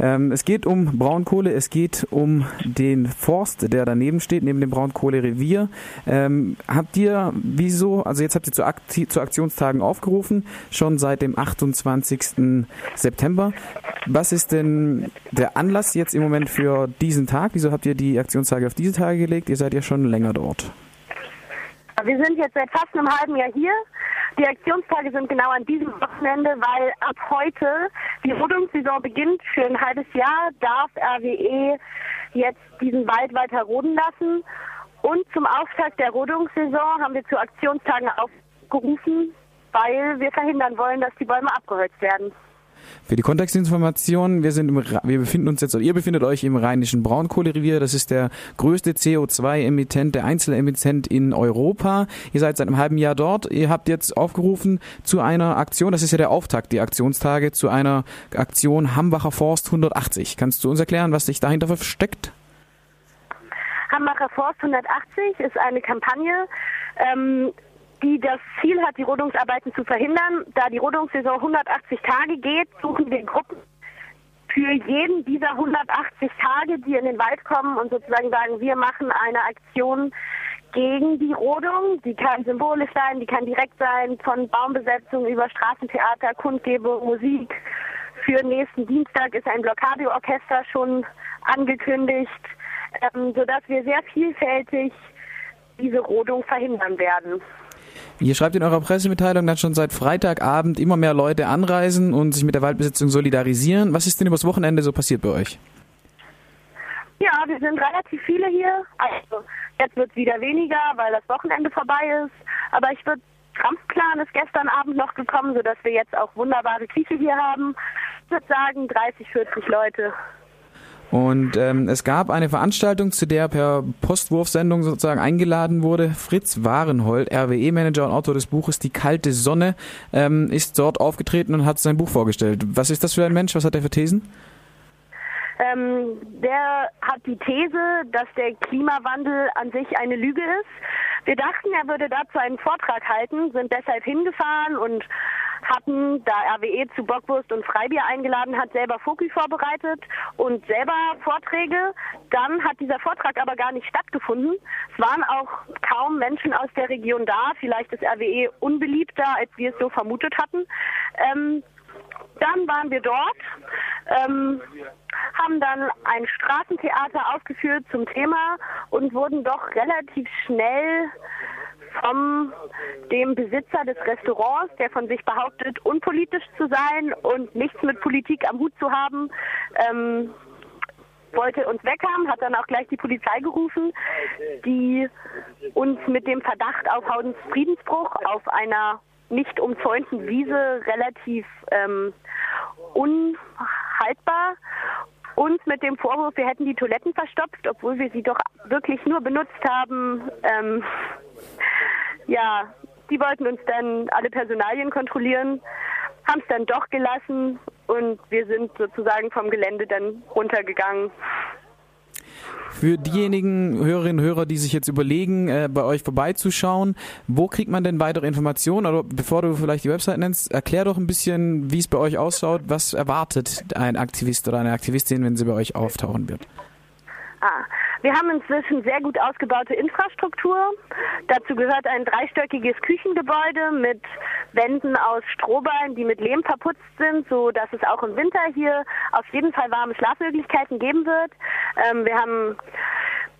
Ähm, es geht um Braunkohle, es geht um den Forst, der daneben steht, neben dem Braunkohlerevier. Ähm, habt ihr, wieso, also jetzt habt ihr zu, Akti zu Aktionstagen aufgerufen, schon seit dem 28. September. Was ist denn der Anlass jetzt im Moment für diesen Tag? Wieso habt ihr die Aktionstage auf diese Tage gelegt? Ihr seid ja schon länger dort. Wir sind jetzt seit fast einem halben Jahr hier. Die Aktionstage sind genau an diesem Wochenende, weil ab heute die Rodungssaison beginnt. Für ein halbes Jahr darf RWE jetzt diesen Wald weiter roden lassen. Und zum Auftakt der Rodungssaison haben wir zu Aktionstagen aufgerufen, weil wir verhindern wollen, dass die Bäume abgeholzt werden. Für die Kontextinformation, wir sind im, wir befinden uns jetzt, oder ihr befindet euch im rheinischen Braunkohlerevier. Das ist der größte CO2-Emittent, der Einzelemittent in Europa. Ihr seid seit einem halben Jahr dort. Ihr habt jetzt aufgerufen zu einer Aktion, das ist ja der Auftakt, die Aktionstage, zu einer Aktion Hambacher Forst 180. Kannst du uns erklären, was sich dahinter versteckt? Hambacher Forst 180 ist eine Kampagne, ähm, die das Ziel hat, die Rodungsarbeiten zu verhindern. Da die Rodungssaison 180 Tage geht, suchen wir Gruppen für jeden dieser 180 Tage, die in den Wald kommen und sozusagen sagen, wir machen eine Aktion gegen die Rodung. Die kann symbolisch sein, die kann direkt sein, von Baumbesetzung über Straßentheater, Kundgebung, Musik. Für nächsten Dienstag ist ein Blockadeorchester schon angekündigt, ähm, sodass wir sehr vielfältig diese Rodung verhindern werden. Ihr schreibt in eurer Pressemitteilung, dass schon seit Freitagabend immer mehr Leute anreisen und sich mit der Waldbesitzung solidarisieren. Was ist denn übers Wochenende so passiert bei euch? Ja, wir sind relativ viele hier. Also jetzt wird es wieder weniger, weil das Wochenende vorbei ist. Aber ich würde Kampfplan ist gestern Abend noch gekommen, sodass wir jetzt auch wunderbare Küche hier haben. Ich würde sagen 30, 40 Leute. Und ähm, es gab eine Veranstaltung, zu der per Postwurfsendung sozusagen eingeladen wurde. Fritz Warenhold, RWE-Manager und Autor des Buches Die kalte Sonne, ähm, ist dort aufgetreten und hat sein Buch vorgestellt. Was ist das für ein Mensch? Was hat er für Thesen? Ähm, der hat die These, dass der Klimawandel an sich eine Lüge ist. Wir dachten, er würde dazu einen Vortrag halten, sind deshalb hingefahren und hatten, da RWE zu Bockwurst und Freibier eingeladen hat, selber Foki vorbereitet und selber Vorträge. Dann hat dieser Vortrag aber gar nicht stattgefunden. Es waren auch kaum Menschen aus der Region da. Vielleicht ist RWE unbeliebter, als wir es so vermutet hatten. Ähm, dann waren wir dort, ähm, haben dann ein Straßentheater aufgeführt zum Thema und wurden doch relativ schnell vom dem Besitzer des Restaurants, der von sich behauptet, unpolitisch zu sein und nichts mit Politik am Hut zu haben, ähm, wollte uns weghaben, hat dann auch gleich die Polizei gerufen, die uns mit dem Verdacht auf Friedensbruch auf einer nicht umzäunten Wiese relativ ähm, unhaltbar uns mit dem Vorwurf, wir hätten die Toiletten verstopft, obwohl wir sie doch wirklich nur benutzt haben, ähm, ja, die wollten uns dann alle Personalien kontrollieren, haben es dann doch gelassen und wir sind sozusagen vom Gelände dann runtergegangen. Für diejenigen Hörerinnen und Hörer, die sich jetzt überlegen, äh, bei euch vorbeizuschauen, wo kriegt man denn weitere Informationen? Oder bevor du vielleicht die Website nennst, erklär doch ein bisschen, wie es bei euch ausschaut. Was erwartet ein Aktivist oder eine Aktivistin, wenn sie bei euch auftauchen wird? Wir haben inzwischen sehr gut ausgebaute Infrastruktur. Dazu gehört ein dreistöckiges Küchengebäude mit Wänden aus Strohballen, die mit Lehm verputzt sind, so dass es auch im Winter hier auf jeden Fall warme Schlafmöglichkeiten geben wird. Ähm, wir haben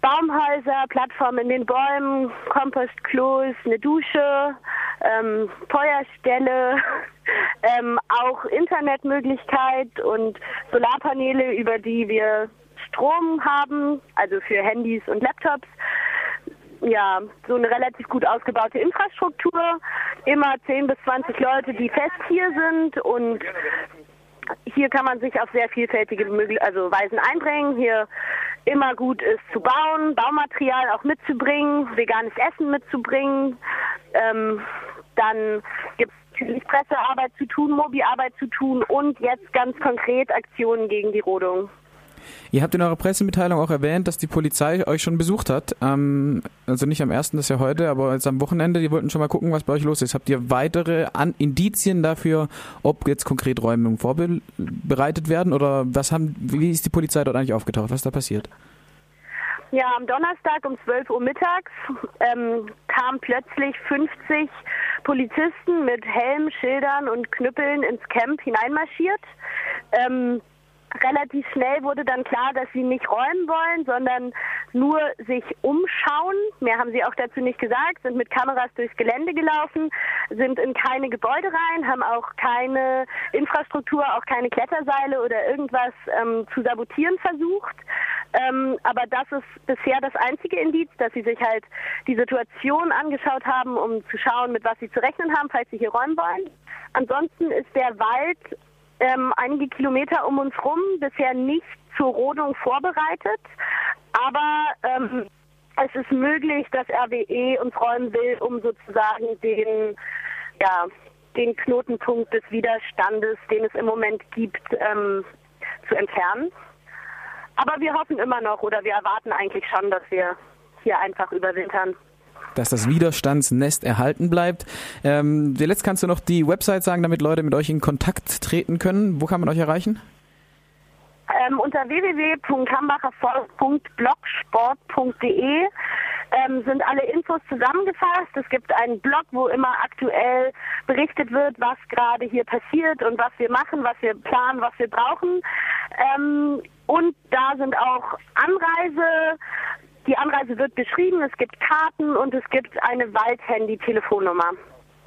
Baumhäuser, Plattformen in den Bäumen, Kompostklos, eine Dusche, ähm, Feuerstelle, ähm, auch Internetmöglichkeit und Solarpaneele, über die wir Strom haben, also für Handys und Laptops. Ja, so eine relativ gut ausgebaute Infrastruktur. Immer 10 bis 20 Leute, die fest hier sind und hier kann man sich auf sehr vielfältige also Weisen einbringen. Hier immer gut ist zu bauen, Baumaterial auch mitzubringen, veganes Essen mitzubringen. Ähm, dann gibt es natürlich Pressearbeit zu tun, Mobiarbeit zu tun und jetzt ganz konkret Aktionen gegen die Rodung. Ihr habt in eurer Pressemitteilung auch erwähnt, dass die Polizei euch schon besucht hat. Ähm, also nicht am ersten, das ist ja heute, aber jetzt am Wochenende. Die wollten schon mal gucken, was bei euch los ist. Habt ihr weitere An Indizien dafür, ob jetzt konkret Räumungen vorbereitet werden oder was haben, wie ist die Polizei dort eigentlich aufgetaucht? Was ist da passiert? Ja, am Donnerstag um 12 Uhr mittags ähm, kamen plötzlich 50 Polizisten mit Helm, Schildern und Knüppeln ins Camp hineinmarschiert. Ähm, relativ schnell wurde dann klar, dass sie nicht räumen wollen, sondern nur sich umschauen. Mehr haben sie auch dazu nicht gesagt, sind mit Kameras durchs Gelände gelaufen, sind in keine Gebäude rein, haben auch keine Infrastruktur, auch keine Kletterseile oder irgendwas ähm, zu sabotieren versucht. Ähm, aber das ist bisher das einzige Indiz, dass sie sich halt die Situation angeschaut haben, um zu schauen, mit was sie zu rechnen haben, falls sie hier räumen wollen. Ansonsten ist der Wald ähm, einige Kilometer um uns rum bisher nicht zur Rodung vorbereitet. Aber ähm, es ist möglich, dass RWE uns räumen will, um sozusagen den, ja, den Knotenpunkt des Widerstandes, den es im Moment gibt, ähm, zu entfernen. Aber wir hoffen immer noch oder wir erwarten eigentlich schon, dass wir hier einfach überwintern dass das Widerstandsnest erhalten bleibt. Ähm, zuletzt kannst du noch die Website sagen, damit Leute mit euch in Kontakt treten können. Wo kann man euch erreichen? Ähm, unter www.hambachervolk.blogsport.de ähm, sind alle Infos zusammengefasst. Es gibt einen Blog, wo immer aktuell berichtet wird, was gerade hier passiert und was wir machen, was wir planen, was wir brauchen. Ähm, und da sind auch Anreise, die Anreise wird beschrieben, es gibt Karten und es gibt eine Waldhandy-Telefonnummer.